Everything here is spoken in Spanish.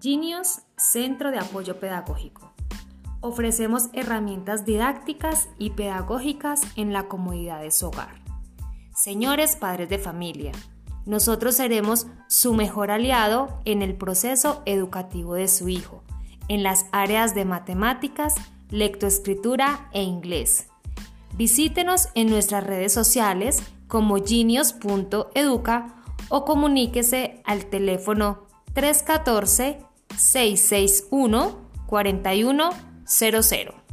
Genius Centro de Apoyo Pedagógico. Ofrecemos herramientas didácticas y pedagógicas en la comodidad de su hogar. Señores padres de familia, nosotros seremos su mejor aliado en el proceso educativo de su hijo, en las áreas de matemáticas, lectoescritura e inglés. Visítenos en nuestras redes sociales como genius.educa o comuníquese al teléfono 314-661-4100.